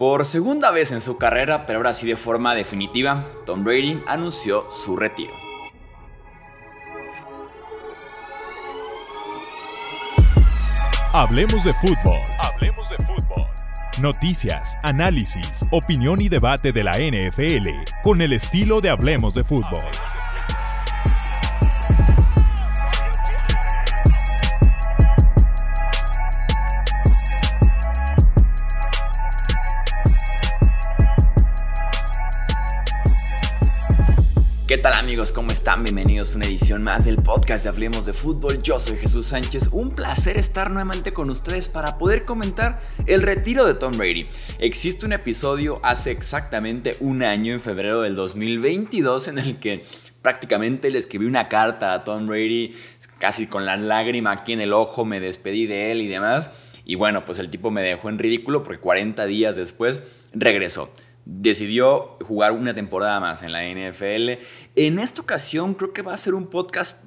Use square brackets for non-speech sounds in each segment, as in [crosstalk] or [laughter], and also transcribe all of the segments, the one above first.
Por segunda vez en su carrera, pero ahora sí de forma definitiva, Tom Brady anunció su retiro. Hablemos de fútbol. Hablemos de fútbol. Noticias, análisis, opinión y debate de la NFL con el estilo de Hablemos de fútbol. Tal amigos? ¿Cómo están? Bienvenidos a una edición más del podcast de Hablemos de Fútbol. Yo soy Jesús Sánchez. Un placer estar nuevamente con ustedes para poder comentar el retiro de Tom Brady. Existe un episodio hace exactamente un año, en febrero del 2022, en el que prácticamente le escribí una carta a Tom Brady, casi con la lágrima aquí en el ojo, me despedí de él y demás. Y bueno, pues el tipo me dejó en ridículo porque 40 días después regresó decidió jugar una temporada más en la NFL. En esta ocasión creo que va a ser un podcast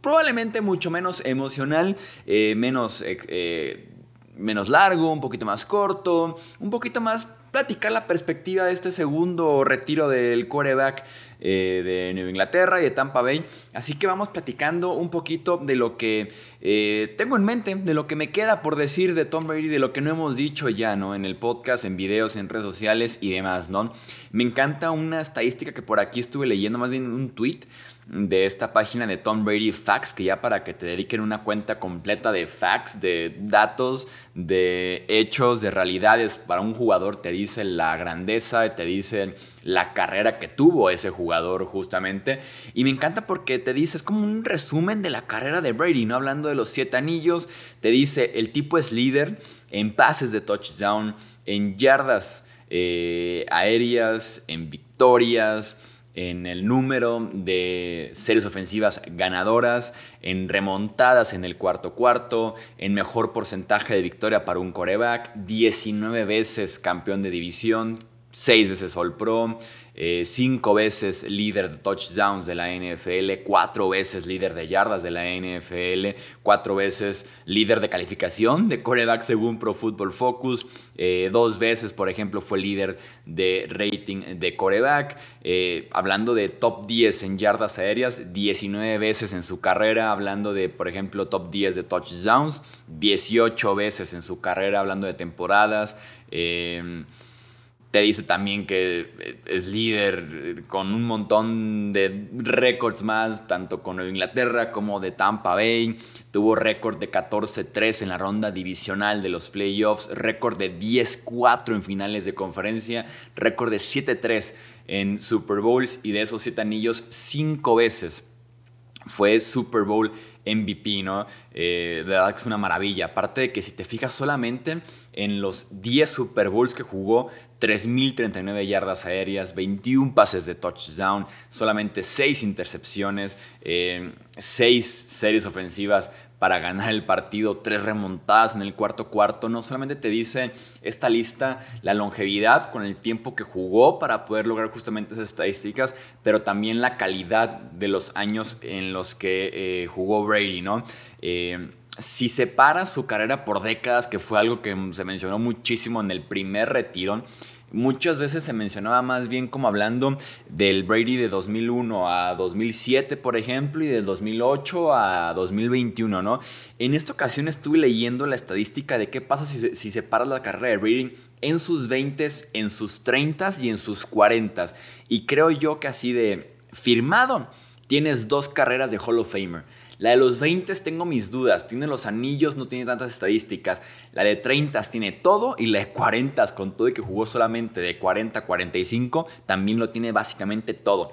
probablemente mucho menos emocional, eh, menos, eh, eh, menos largo, un poquito más corto, un poquito más platicar la perspectiva de este segundo retiro del quarterback eh, de Nueva Inglaterra y de Tampa Bay. Así que vamos platicando un poquito de lo que eh, tengo en mente, de lo que me queda por decir de Tom Brady, de lo que no hemos dicho ya, ¿no? En el podcast, en videos, en redes sociales y demás, ¿no? Me encanta una estadística que por aquí estuve leyendo, más bien un tweet de esta página de Tom Brady Facts, que ya para que te dediquen una cuenta completa de facts, de datos, de hechos, de realidades para un jugador, te dice la grandeza, te dice la carrera que tuvo ese jugador justamente. Y me encanta porque te dice, es como un resumen de la carrera de Brady, ¿no? Hablando de los siete anillos, te dice, el tipo es líder en pases de touchdown, en yardas eh, aéreas, en victorias en el número de series ofensivas ganadoras, en remontadas en el cuarto cuarto, en mejor porcentaje de victoria para un coreback, 19 veces campeón de división, 6 veces All Pro, eh, cinco veces líder de touchdowns de la NFL, cuatro veces líder de yardas de la NFL, cuatro veces líder de calificación de coreback según Pro Football Focus, eh, dos veces, por ejemplo, fue líder de rating de coreback. Eh, hablando de top 10 en yardas aéreas, 19 veces en su carrera, hablando de, por ejemplo, top 10 de touchdowns, 18 veces en su carrera, hablando de temporadas te dice también que eh, es líder eh, con un montón de récords más, tanto con Inglaterra como de Tampa Bay. Tuvo récord de 14-3 en la ronda divisional de los playoffs, récord de 10-4 en finales de conferencia, récord de 7-3 en Super Bowls y de esos 7 anillos, 5 veces fue Super Bowl MVP, ¿no? Eh, de verdad que es una maravilla. Aparte de que si te fijas solamente en los 10 Super Bowls que jugó, 3.039 yardas aéreas, 21 pases de touchdown, solamente 6 intercepciones, 6 eh, series ofensivas para ganar el partido, tres remontadas en el cuarto cuarto. No solamente te dice esta lista la longevidad con el tiempo que jugó para poder lograr justamente esas estadísticas, pero también la calidad de los años en los que eh, jugó Brady, ¿no? Eh, si separa su carrera por décadas, que fue algo que se mencionó muchísimo en el primer retiro, Muchas veces se mencionaba más bien como hablando del Brady de 2001 a 2007, por ejemplo, y del 2008 a 2021, ¿no? En esta ocasión estuve leyendo la estadística de qué pasa si, si separas la carrera de Brady en sus 20s, en sus 30s y en sus 40s. Y creo yo que así de firmado tienes dos carreras de Hall of Famer. La de los 20 tengo mis dudas, tiene los anillos, no tiene tantas estadísticas. La de 30 tiene todo y la de 40 con todo y que jugó solamente de 40 a 45 también lo tiene básicamente todo.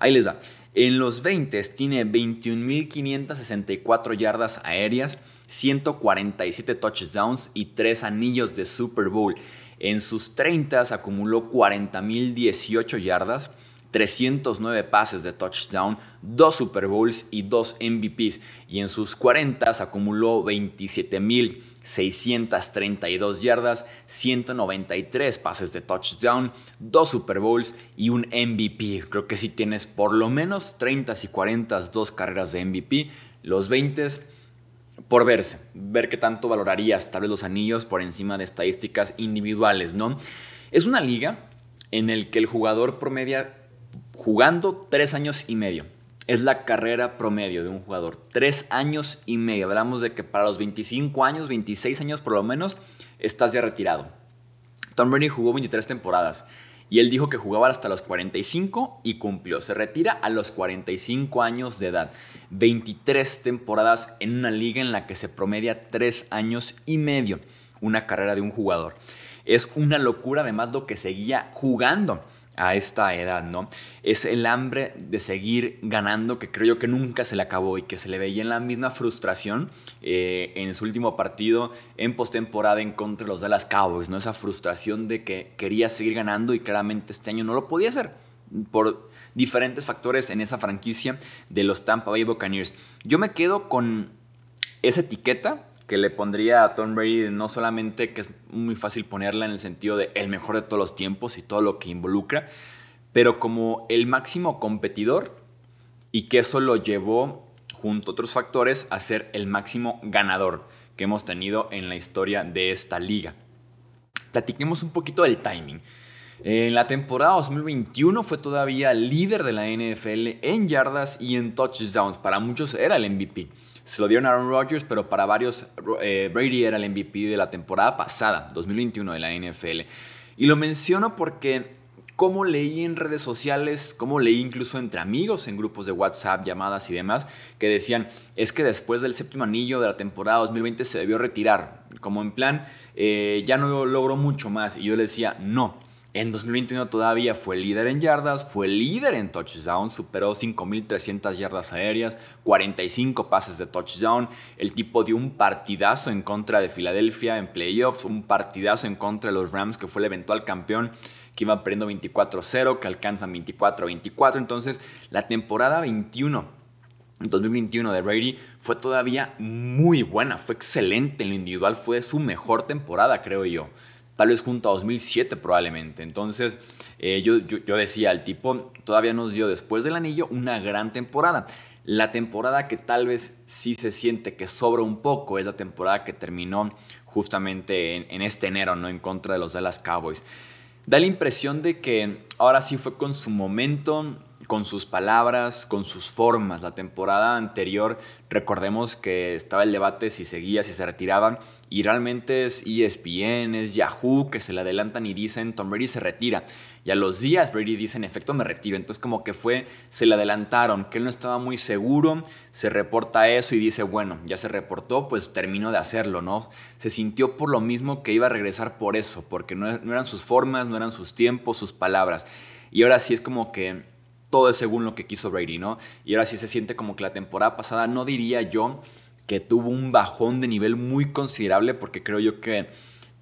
Ahí les va. En los 20 tiene 21.564 yardas aéreas, 147 touchdowns y 3 anillos de Super Bowl. En sus 30 acumuló 40.018 yardas, 309 pases de touchdown, 2 Super Bowls y 2 MVPs. Y en sus 40 acumuló 27.632 yardas, 193 pases de touchdown, 2 Super Bowls y un MVP. Creo que si tienes por lo menos 30 y 40, dos carreras de MVP. Los 20 por verse, ver qué tanto valorarías tal vez los anillos por encima de estadísticas individuales, ¿no? Es una liga en la que el jugador promedia jugando tres años y medio. Es la carrera promedio de un jugador. Tres años y medio. Hablamos de que para los 25 años, 26 años por lo menos, estás ya retirado. Tom Brady jugó 23 temporadas. Y él dijo que jugaba hasta los 45 y cumplió. Se retira a los 45 años de edad. 23 temporadas en una liga en la que se promedia 3 años y medio una carrera de un jugador. Es una locura además lo que seguía jugando a esta edad, ¿no? Es el hambre de seguir ganando que creo yo que nunca se le acabó y que se le veía en la misma frustración eh, en su último partido en postemporada en contra de los Dallas Cowboys, ¿no? Esa frustración de que quería seguir ganando y claramente este año no lo podía hacer por diferentes factores en esa franquicia de los Tampa Bay Buccaneers. Yo me quedo con esa etiqueta que le pondría a Tom Brady no solamente que es muy fácil ponerla en el sentido de el mejor de todos los tiempos y todo lo que involucra, pero como el máximo competidor y que eso lo llevó junto a otros factores a ser el máximo ganador que hemos tenido en la historia de esta liga. Platiquemos un poquito del timing. En la temporada 2021 fue todavía líder de la NFL en yardas y en touchdowns. Para muchos era el MVP. Se lo dieron a Aaron Rodgers, pero para varios eh, Brady era el MVP de la temporada pasada, 2021 de la NFL. Y lo menciono porque como leí en redes sociales, como leí incluso entre amigos en grupos de WhatsApp, llamadas y demás, que decían, es que después del séptimo anillo de la temporada 2020 se debió retirar, como en plan, eh, ya no logró mucho más. Y yo le decía, no, en 2021 todavía fue líder en yardas, fue líder en touchdown, superó 5.300 yardas aéreas, 45 pases de touchdown. El tipo dio un partidazo en contra de Filadelfia en playoffs, un partidazo en contra de los Rams, que fue el eventual campeón, que iba perdiendo 24-0, que alcanzan 24-24. Entonces, la temporada 21 2021 de Brady fue todavía muy buena, fue excelente en lo individual, fue su mejor temporada, creo yo tal vez junto a 2007 probablemente. Entonces eh, yo, yo, decía, el tipo todavía nos dio después del anillo una gran temporada. La temporada que tal vez sí se siente que sobra un poco es la temporada que terminó justamente en, en este enero, ¿no? En contra de los Dallas Cowboys. Da la impresión de que ahora sí fue con su momento, con sus palabras, con sus formas. La temporada anterior, recordemos que estaba el debate si seguía, si se retiraban, y realmente es ESPN, es Yahoo que se le adelantan y dicen Tom Brady se retira. Y a los días Brady dice en efecto me retiro. Entonces como que fue, se le adelantaron, que él no estaba muy seguro, se reporta eso y dice, bueno, ya se reportó, pues termino de hacerlo, ¿no? Se sintió por lo mismo que iba a regresar por eso, porque no, no eran sus formas, no eran sus tiempos, sus palabras. Y ahora sí es como que todo es según lo que quiso Brady, ¿no? Y ahora sí se siente como que la temporada pasada, no diría yo que tuvo un bajón de nivel muy considerable, porque creo yo que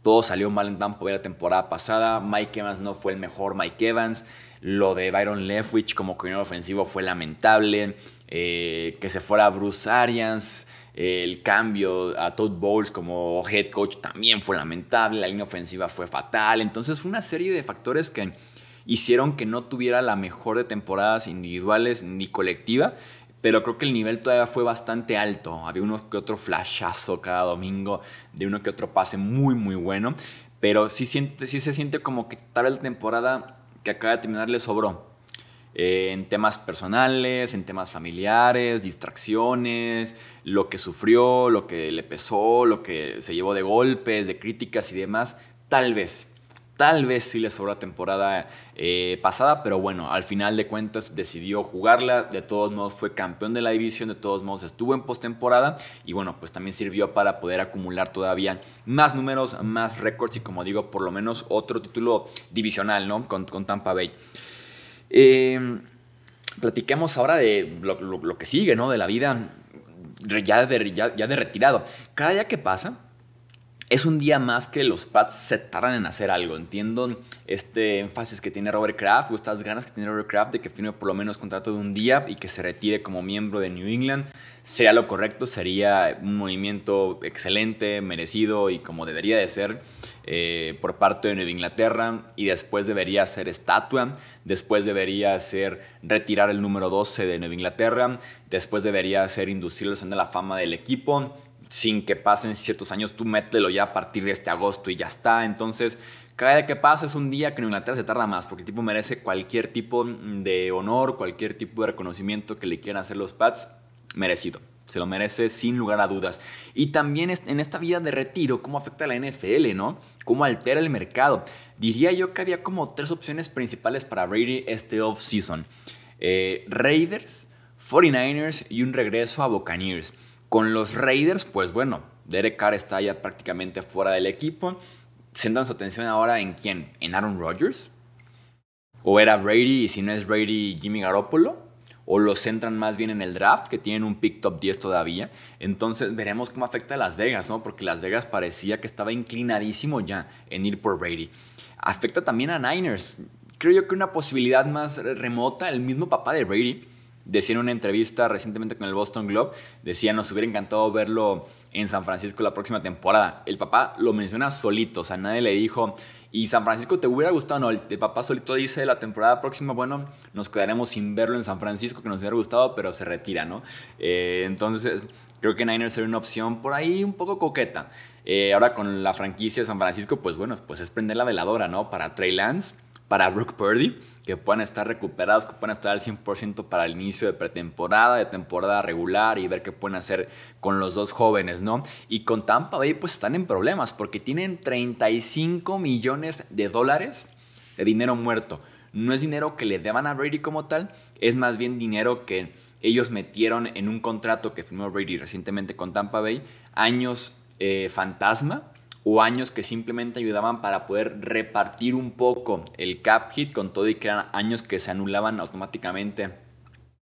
todo salió mal en Tampa Bay la temporada pasada. Mike Evans no fue el mejor Mike Evans. Lo de Byron Leftwich como coordinador ofensivo fue lamentable. Eh, que se fuera Bruce Arians. el cambio a Todd Bowles como head coach también fue lamentable. La línea ofensiva fue fatal. Entonces fue una serie de factores que hicieron que no tuviera la mejor de temporadas individuales ni colectiva, pero creo que el nivel todavía fue bastante alto. Había uno que otro flashazo cada domingo, de uno que otro pase muy, muy bueno, pero sí, siente, sí se siente como que tal vez la temporada que acaba de terminar le sobró. Eh, en temas personales, en temas familiares, distracciones, lo que sufrió, lo que le pesó, lo que se llevó de golpes, de críticas y demás, tal vez. Tal vez sí le sobró temporada eh, pasada, pero bueno, al final de cuentas decidió jugarla. De todos modos fue campeón de la división, de todos modos estuvo en postemporada y bueno, pues también sirvió para poder acumular todavía más números, más récords y como digo, por lo menos otro título divisional, ¿no? Con, Tampa Bay. Eh, platiquemos ahora de lo, que sigue, ¿no? De la vida ya de, ya de retirado. Cada día que pasa es un día más que los Pats se tardan en hacer algo. Entiendo este énfasis que tiene Robert Kraft o estas ganas que tiene Robert Kraft de que firme por lo menos contrato de un día y que se retire como miembro de New England. Sería lo correcto, sería un movimiento excelente, merecido y como debería de ser eh, por parte de Nueva Inglaterra. Y después debería ser estatua, después debería ser retirar el número 12 de Nueva Inglaterra, después debería ser inducir el de la fama del equipo sin que pasen ciertos años, tú mételo ya a partir de este agosto y ya está. Entonces, cada día que pasa es un día que en Inglaterra se tarda más, porque el tipo merece cualquier tipo de honor, cualquier tipo de reconocimiento que le quieran hacer los Pats, merecido. Se lo merece sin lugar a dudas. Y también en esta vida de retiro, cómo afecta a la NFL, ¿no? Cómo altera el mercado. Diría yo que había como tres opciones principales para Brady este off-season. Eh, Raiders, 49ers y un regreso a Buccaneers. Con los Raiders, pues bueno, Derek Carr está ya prácticamente fuera del equipo. Centran su atención ahora en quién? ¿En Aaron Rodgers? ¿O era Brady y si no es Brady, Jimmy Garoppolo? ¿O lo centran más bien en el draft, que tienen un pick top 10 todavía? Entonces veremos cómo afecta a Las Vegas, ¿no? Porque Las Vegas parecía que estaba inclinadísimo ya en ir por Brady. Afecta también a Niners. Creo yo que una posibilidad más remota, el mismo papá de Brady, Decía en una entrevista recientemente con el Boston Globe, decía, nos hubiera encantado verlo en San Francisco la próxima temporada. El papá lo menciona solito, o sea, nadie le dijo, ¿y San Francisco te hubiera gustado? No, el, papá solito dice, la temporada próxima, bueno, nos quedaremos sin verlo en San Francisco, que nos hubiera gustado, pero se retira, ¿no? Eh, entonces, creo que Niners sería una opción por ahí un poco coqueta. Eh, ahora con la franquicia de San Francisco, pues bueno, pues es prender la veladora, ¿no? Para Trey Lance para Brooke Purdy, que puedan estar recuperados, que puedan estar al 100% para el inicio de pretemporada, de temporada regular y ver qué pueden hacer con los dos jóvenes, ¿no? Y con Tampa Bay pues están en problemas porque tienen 35 millones de dólares de dinero muerto. No es dinero que le deban a Brady como tal, es más bien dinero que ellos metieron en un contrato que firmó Brady recientemente con Tampa Bay, años eh, fantasma, o años que simplemente ayudaban para poder repartir un poco el cap hit con todo y que eran años que se anulaban automáticamente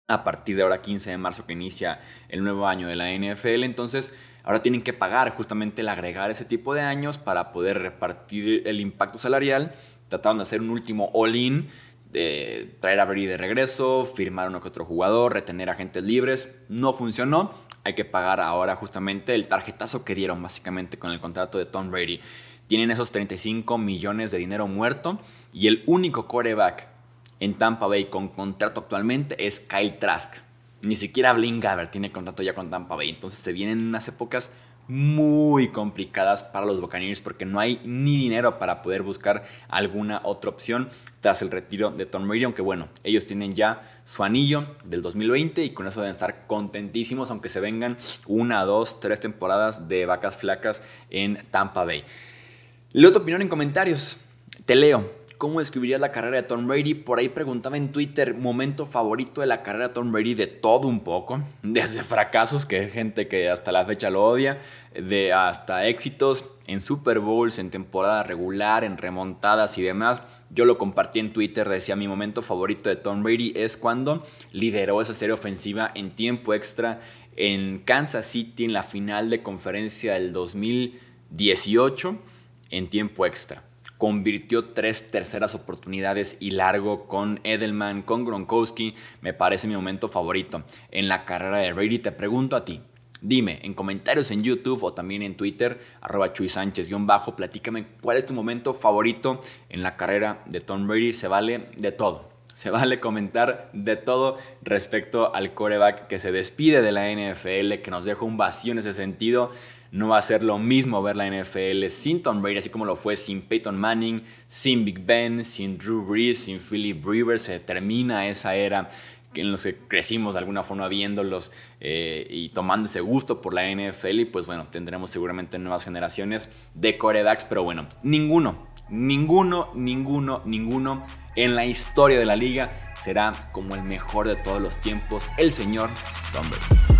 a partir de ahora 15 de marzo que inicia el nuevo año de la NFL. Entonces ahora tienen que pagar justamente el agregar ese tipo de años para poder repartir el impacto salarial. Trataron de hacer un último all-in de traer a Brady de regreso, firmar uno que otro jugador, retener agentes libres. No funcionó hay que pagar ahora justamente el tarjetazo que dieron básicamente con el contrato de Tom Brady. Tienen esos 35 millones de dinero muerto y el único coreback en Tampa Bay con contrato actualmente es Kyle Trask. Ni siquiera Blaine Gabbert tiene contrato ya con Tampa Bay. Entonces se vienen unas épocas muy complicadas para los Buccaneers porque no hay ni dinero para poder buscar alguna otra opción tras el retiro de Tom Brady, aunque bueno, ellos tienen ya su anillo del 2020 y con eso deben estar contentísimos aunque se vengan una, dos, tres temporadas de vacas flacas en Tampa Bay. Leo tu opinión en comentarios. Te leo. ¿Cómo describirías la carrera de Tom Brady? Por ahí preguntaba en Twitter, momento favorito de la carrera de Tom Brady, de todo un poco, [laughs] desde fracasos, que hay gente que hasta la fecha lo odia, de hasta éxitos en Super Bowls, en temporada regular, en remontadas y demás. Yo lo compartí en Twitter, decía mi momento favorito de Tom Brady es cuando lideró esa serie ofensiva en tiempo extra en Kansas City en la final de conferencia del 2018 en tiempo extra convirtió tres terceras oportunidades y largo con Edelman, con Gronkowski. Me parece mi momento favorito en la carrera de Brady. Te pregunto a ti. Dime en comentarios en YouTube o también en Twitter, arroba Chuy Sánchez-bajo, platícame cuál es tu momento favorito en la carrera de Tom Brady. Se vale de todo. Se vale comentar de todo respecto al coreback que se despide de la NFL, que nos deja un vacío en ese sentido. No va a ser lo mismo ver la NFL sin Tom Brady, así como lo fue sin Peyton Manning, sin Big Ben, sin Drew Brees, sin Philip Rivers. Se termina esa era en los que crecimos de alguna forma viéndolos eh, y tomando ese gusto por la NFL. Y pues bueno, tendremos seguramente nuevas generaciones de corebacks, pero bueno, ninguno, ninguno, ninguno, ninguno en la historia de la liga será como el mejor de todos los tiempos, el señor Tom Brady.